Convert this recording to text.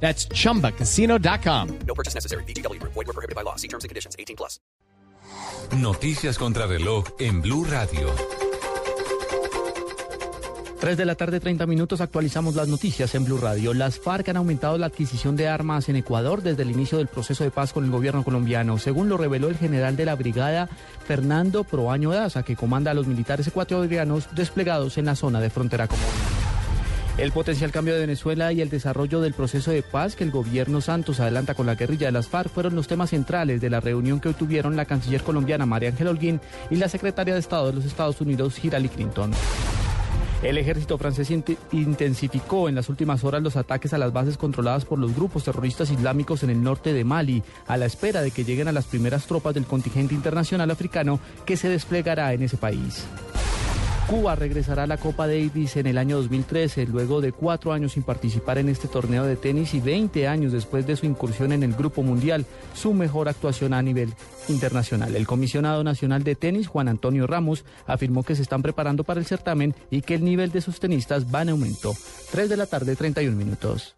That's chumbacasino.com. No purchase necessary. BGW. Void were prohibited by law. See terms and conditions. 18 plus. Noticias contra reloj en Blue Radio. 3 de la tarde, 30 minutos, actualizamos las noticias en Blue Radio. Las FARC han aumentado la adquisición de armas en Ecuador desde el inicio del proceso de paz con el gobierno colombiano, según lo reveló el general de la brigada Fernando Proaño Daza, que comanda a los militares ecuatorianos desplegados en la zona de frontera común. El potencial cambio de Venezuela y el desarrollo del proceso de paz que el gobierno Santos adelanta con la guerrilla de las FARC fueron los temas centrales de la reunión que hoy tuvieron la canciller colombiana María Ángel Holguín y la secretaria de Estado de los Estados Unidos Hillary Clinton. El ejército francés int- intensificó en las últimas horas los ataques a las bases controladas por los grupos terroristas islámicos en el norte de Mali, a la espera de que lleguen a las primeras tropas del contingente internacional africano que se desplegará en ese país. Cuba regresará a la Copa Davis en el año 2013, luego de cuatro años sin participar en este torneo de tenis y 20 años después de su incursión en el Grupo Mundial, su mejor actuación a nivel internacional. El comisionado nacional de tenis, Juan Antonio Ramos, afirmó que se están preparando para el certamen y que el nivel de sus tenistas va en aumento. 3 de la tarde, 31 minutos.